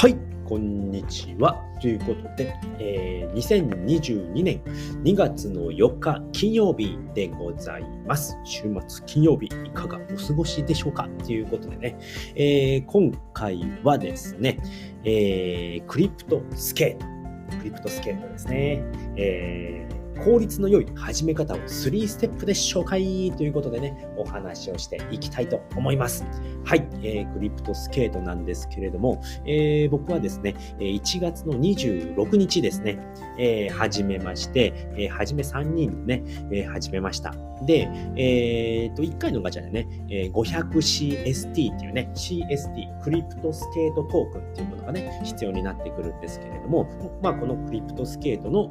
はい、こんにちは。ということで、えー、2022年2月の4日金曜日でございます。週末金曜日いかがお過ごしでしょうか？ということでね、えー、今回はですね、えー、 CryptoSkates。CryptoSkates ですね。えー効率の良い始め方を3ステップで紹介ということでね、お話をしていきたいと思います。はい、えー、 CryptoSkates なんですけれども、えー、僕はですね、1月の26日ですね、えー、始めまして、えー、初め3人でね、えー、始めました。で、えー、と、1回のガチャでね、えー、500CST っていうね、CST、クリプトスケートトークンっていうものがね、必要になってくるんですけれども、まあ、この CryptoSkates の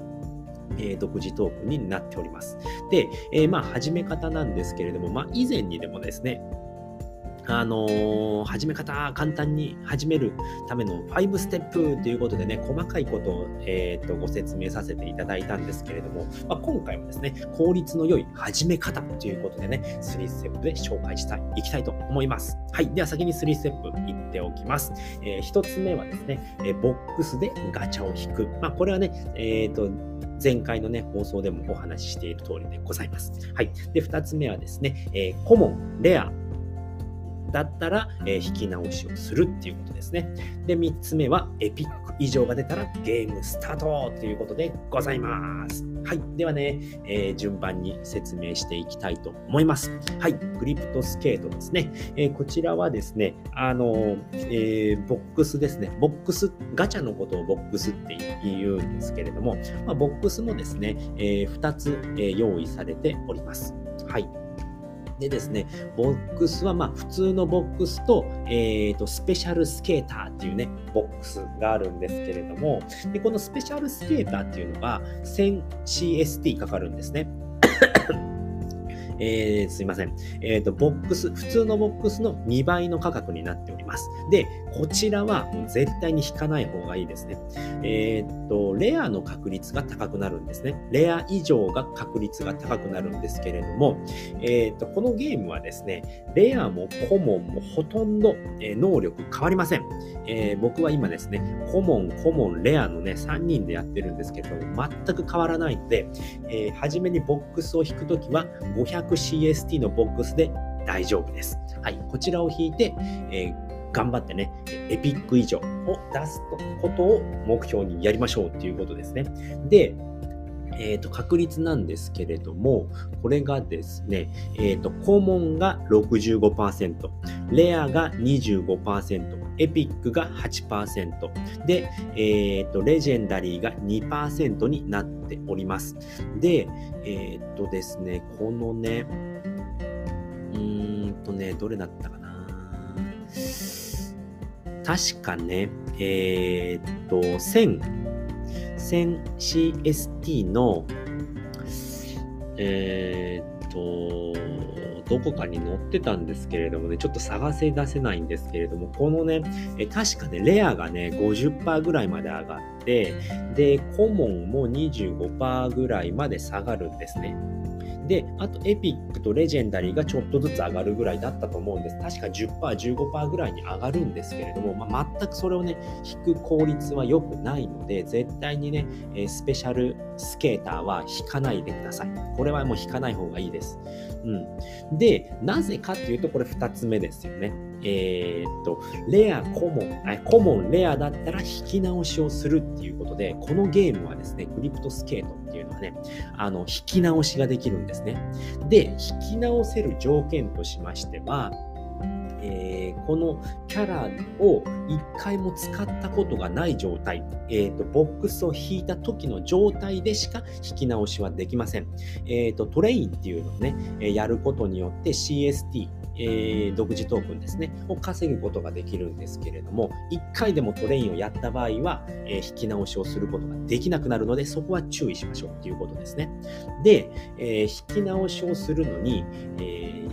えー、独自トークンになっております。で、えー、まあ、始め方なんですけれども、まあ、以前にでもですね、あのー、始め方、簡単に始めるための5ステップということでね、細かいことを、えーと、ご説明させていただいたんですけれども、まあ、今回はですね、効率の良い始め方ということでね、3ステップで紹介したい、いきたいと思います。はい。では先に3ステップ言っておきます。えー、1つ目はですね、えボックスでガチャを引く。まあ、これはね、えっ、と、前回のね、放送でもお話ししている通りでございます。はい。で、2つ目はですね、えー、コモン、レア、だったら、えー、引き直しをするっていうことですね。で、3つ目は、エピック以上が出たらゲームスタートということでございます。はい。ではね、えー、順番に説明していきたいと思います。はい。クリプトスケートですね。えー、こちらはですね、あの、えー、ボックスですね。ボックス、ガチャのことをボックスって言うんですけれども、まあ、ボックスもですね、え2つ、え用意されております。はい。でですね、ボックスはまあ普通のボックスと、えー、と、スペシャルスケーターっていうね、ボックスがあるんですけれども、でこのスペシャルスケーターっていうのが 1000CST かかるんですね。えー、すいません。えっ、ー、と、ボックス、普通のボックスの2倍の価格になっております。で、こちらはもう絶対に引かない方がいいですね。えっ、ー、と、レアの確率が高くなるんですね。レア以上が確率が高くなるんですけれども、えっ、と、このゲームはですね、レアもコモンもほとんど、え能力変わりません。え僕は今ですね、コモン、コモン、レアのね、3人でやってるんですけど、全く変わらないので、え初めにボックスを引くときは500 500CST のボックスで大丈夫です。はい、こちらを引いて、えー頑張ってね、エピック以上を出すことを目標にやりましょうっていうことですね。で、えーと、確率なんですけれども、これがですね、えーと、コモンが65%、レアが25%、エピックが8%、で、えーと、レジェンダリーが2%になっております。で、えっ、ー、とですね、このね、うーんとね、どれだったかな。確かね、えー、っと、1000、1000CST の、えー、っと、どこかに載ってたんですけれどもね、ちょっと探せ出せないんですけれども、このね、え確かね、レアがね、50%ぐらいまで上がって、で、コモンも25%ぐらいまで下がるんですね。で、あとエピックとレジェンダリーがちょっとずつ上がるぐらいだったと思うんです。確か10%、15%ぐらいに上がるんですけれども、まあ、全くそれをね、引く効率は良くないので、絶対にね、スペシャルスケーターは引かないでください。これはもう引かない方がいいです。うん。で、なぜかっていうと、これ2つ目ですよね。えー、っと、レア、コモン、コモン、レアだったら引き直しをするっていうことで、このゲームはですね、クリプトスケートっていうのはね、あの、引き直しができるんですね。で、引き直せる条件としましては、えー、このキャラを一回も使ったことがない状態、えーと、ボックスを引いた時の状態でしか引き直しはできません。えーと、トレインっていうのをね、やることによって CST、えー、独自トークンですね、を稼ぐことができるんですけれども、1回でもトレインをやった場合は、えー、引き直しをすることができなくなるので、そこは注意しましょうということですね。で、えー、引き直しをするのに、え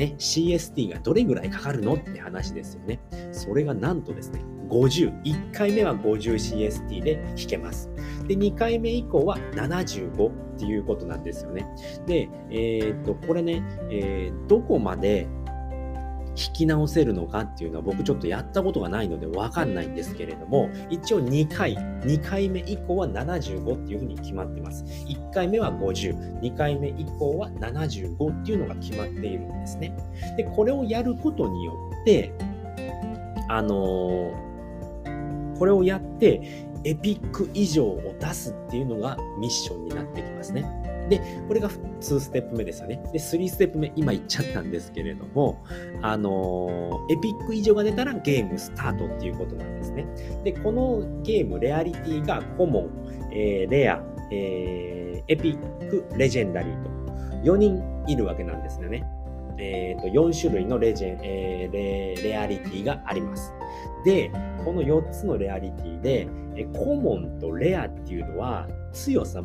ね、CST がどれぐらいかかるのって話ですよね。それがなんとですね、50。1回目は 50CST で引けます。で、2回目以降は75っていうことなんですよね。で、えー、っと、これね、えー、どこまで引き直せるのかっていうのは僕ちょっとやったことがないのでわかんないんですけれども、一応2回、2回目以降は75っていうふうに決まってます。1回目は50、2回目以降は75っていうのが決まっているんですね。で、これをやることによって、あのー、これをやって、エピック以上を出すっていうのがミッションになってきますね。で、これが2ステップ目ですよね。で、3ステップ目、今言っちゃったんですけれども、あのー、エピック以上が出たらゲームスタートっていうことなんですね。で、このゲーム、レアリティがコモン、えー、レア、えー、エピック、レジェンダリーと4人いるわけなんですよね。えー、と4種類のレジェン、えー、レレアリティがあります。で、この4つのレアリティで、えコモンとレアっていうのは強さ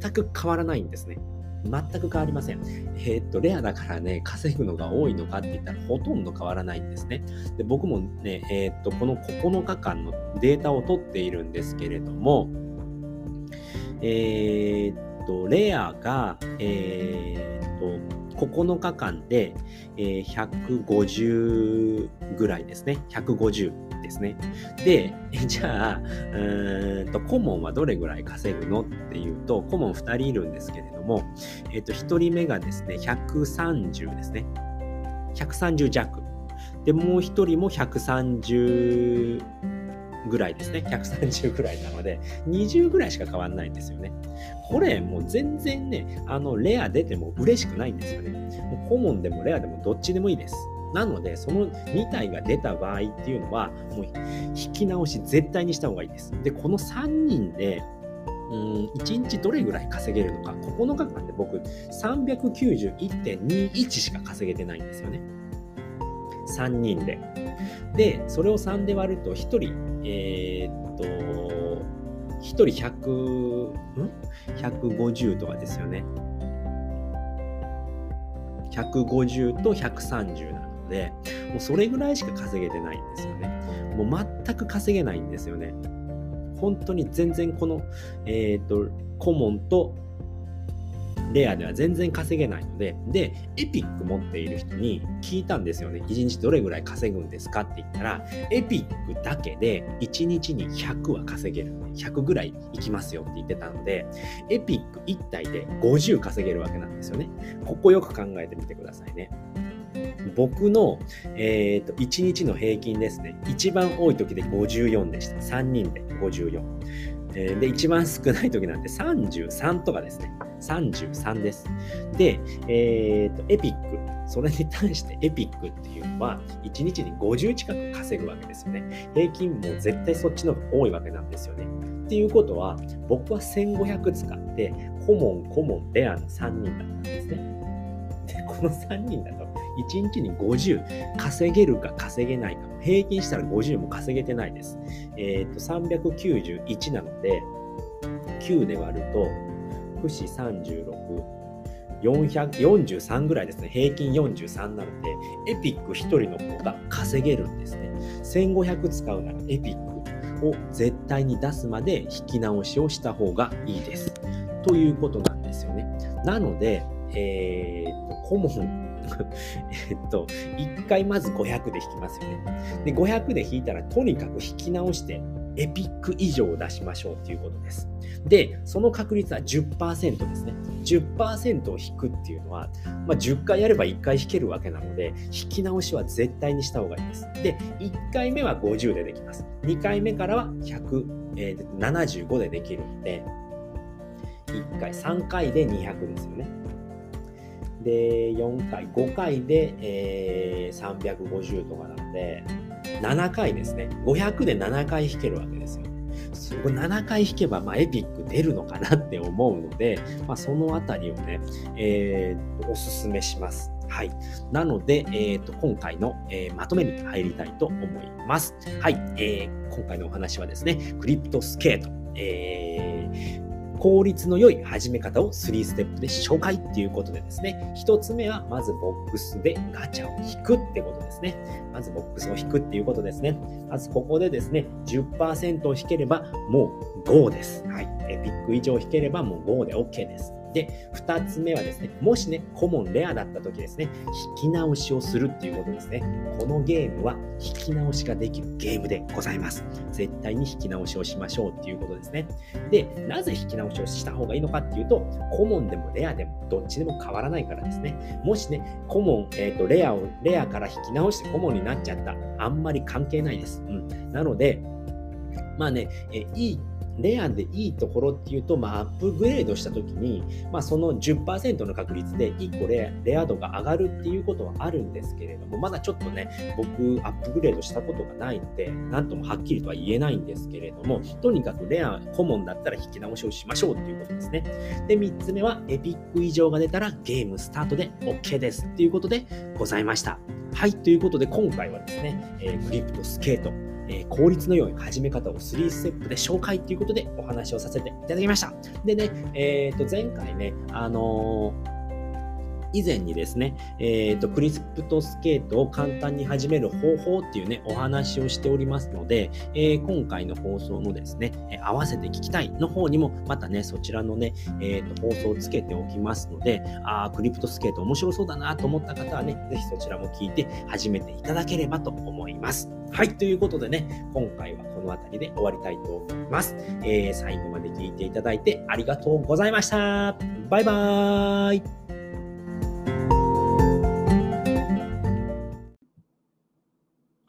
全く変わらないんですね。全く変わりません。えー、っと、レアだからね、稼ぐのが多いのかって言ったらほとんど変わらないんですね。で僕もね、えー、っと、この9日間のデータを取っているんですけれども、えー、っと、レアが、えっと、9日間で、え150ぐらいですね。150。ですね。で、じゃあ、うんと、顧問はどれぐらい稼ぐのっていうと、顧問2人いるんですけれども、えっ、と、1人目がですね、130ですね。130弱。で、もう1人も130ぐらいですね。130ぐらいなので、20ぐらいしか変わんないんですよね。これ、もう全然ね、あの、レア出ても嬉しくないんですよね。もうコモンでもレアでもどっちでもいいです。なので、その2体が出た場合っていうのは、もう引き直し絶対にした方がいいです。で、この3人で、うん、1日どれぐらい稼げるのか、9日間で僕、391.21しか稼げてないんですよね。3人で。で、それを3で割ると、1人、えー、っと、1人100、ん ?150 とかですよね。150と130なので、もうそれぐらいしか稼げてないんですよね。もう全く稼げないんですよね。本当に全然この、えっ、と、コモンとレアでは全然稼げないので、で、エピック持っている人に聞いたんですよね。1日どれぐらい稼ぐんですかって言ったら、エピックだけで1日に100は稼げる。100ぐらいいきますよって言ってたので、エピック1体で50稼げるわけなんですよね。ここよく考えてみてくださいね。僕の、えーと、1日の平均ですね。一番多い時で54でした。3人で54。えー、で、一番少ない時なんて33とかですね。33です。で、えーと、エピック。それに対してエピックっていうのは、1日に50近く稼ぐわけですよね。平均も絶対そっちの方が多いわけなんですよね。っていうことは、僕は1500使って、コモン、コモン、レアの3人だったんですね。で、この3人だと、1日に50稼げるか稼げないか平均したら50も稼げてないです。えっ、ー、と、391なので、9で割ると、不死3643ぐらいですね。平均43なので、エピック1人の方が稼げるんですね。1500使うならエピックを絶対に出すまで引き直しをした方がいいです。ということなんですよね。なので、えー、と、コモンえっと、1回まず500で引きますよね。で、500で引いたらとにかく引き直してエピック以上を出しましょうっていうことです。で、その確率は10%ですね。10%を引くっていうのは、まあ、10回やれば1回引けるわけなので、引き直しは絶対にした方がいいです。で、1回目は50でできます。2回目からは100、えー、75でできるので、1回、3回で200ですよね。で、4回、5回で、えー、350とかなので、7回ですね。500で7回弾けるわけですよ。そこ7回弾けば、まあ、エピック出るのかなって思うので、まあ、そのあたりをね、えー、おすすめします。はい。なので、えーと、今回の、えー、まとめに入りたいと思います。はい。えー、今回のお話はですね、クリプトスケート。えー効率の良い始め方を3ステップで紹介っていうことでですね、1つ目はまずボックスでガチャを引くってことですね。まずボックスを引くっていうことですね。まずここでですね、10%を引ければもう5です。はい。エピック以上引ければもう5で OK です。で、2つ目はですね、もしね、コモンレアだった時ですね、引き直しをするっていうことですね。このゲームは引き直しができるゲームでございます。絶対に引き直しをしましょうっていうことですね。で、なぜ引き直しをした方がいいのかっていうと、コモンでもレアでもどっちでも変わらないからですね。もしね、コモン、えっ、ー、と、レアを、レアから引き直してコモンになっちゃった。あんまり関係ないです。うん。なので、まあね、えいいレアでいいところっていうと、まあ、アップグレードしたときに、まあ、その10%の確率で1個レアレア度が上がるっていうことはあるんですけれども、まだちょっとね、僕、アップグレードしたことがないので、なんともはっきりとは言えないんですけれども、とにかくレア、コモンだったら引き直しをしましょうっていうことですね。で、3つ目は、エピック異常が出たらゲームスタートで OK ですっていうことでございました。はい、ということで今回はですね、えー、クリプトスケート、えー、効率の良い始め方を3ステップで紹介ということでお話をさせていただきました。でね、えっ、ー、と、前回ね、あのー以前にですね、えっ、ー、と、クリスプトスケートを簡単に始める方法っていうね、お話をしておりますので、えー、今回の放送のですね、え合わせて聞きたいの方にも、またね、そちらのね、えっ、ー、と、放送をつけておきますので、あクリプトスケート面白そうだなと思った方はね、ぜひそちらも聞いて始めていただければと思います。はい、ということでね、今回はこの辺りで終わりたいと思います。えー、最後まで聞いていただいてありがとうございました。バイバーイ。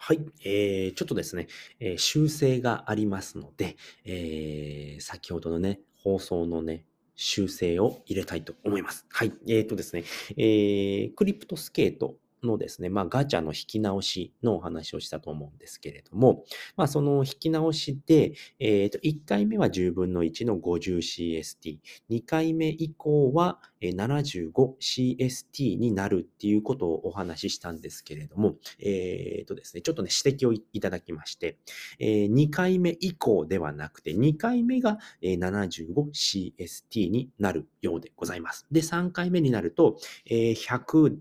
はい、えー、ちょっとですね、えー、修正がありますので、えー、先ほどのね、放送のね、修正を入れたいと思います。はい、えーとですね、えー、クリプトスケートのですね、まあ、ガチャの引き直しのお話をしたと思うんですけれども、まあ、その引き直しで、え、ー、と、1回目は10分の1の 50CST、2回目以降は 75CST になるっていうことをお話ししたんですけれども、えっ、ー、とですね、ちょっとね、指摘をいただきまして、えー、2回目以降ではなくて、2回目が 75CST になるようでございます。で、3回目になると、100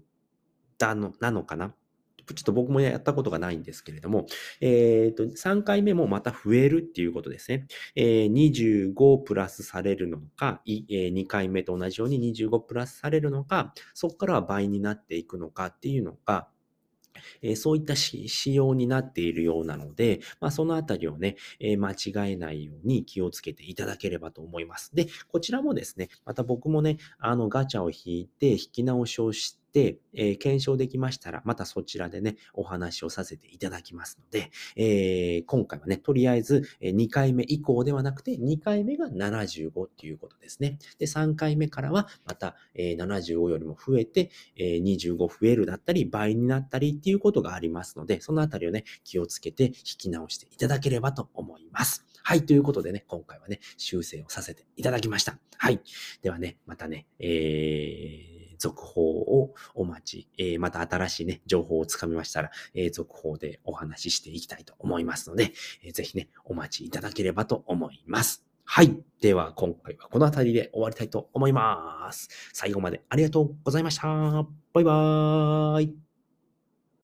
だの、なのかな？ちょっと僕もやったことがないんですけれども、えっ、ー、と、3回目もまた増えるっていうことですね。えー、25プラスされるのか、えー、2回目と同じように25プラスされるのか、そこからは倍になっていくのかっていうのが、えー、そういった仕様になっているようなので、まあ、そのあたりをね、えー、間違えないように気をつけていただければと思います。で、こちらもですね、また僕もね、あのガチャを引いて引き直しをして、えー、検証できましたら、またそちらでね、お話をさせていただきますので、えー、今回はね、とりあえず2回目以降ではなくて、2回目が75っていうことですね。で、3回目からは、また、えー、75よりも増えて、えー、25増えるだったり、倍になったりっていうことがありますので、そのあたりをね、気をつけて引き直していただければと思います。はい。ということでね、今回はね、修正をさせていただきました。はい。ではね、またね、え続報をお待ち、えー、また新しいね、情報をつかみましたら、えー、続報でお話ししていきたいと思いますので、えー、ぜひね、お待ちいただければと思います。はい。では、今回はこの辺りで終わりたいと思います。最後までありがとうございました。バイバーイ。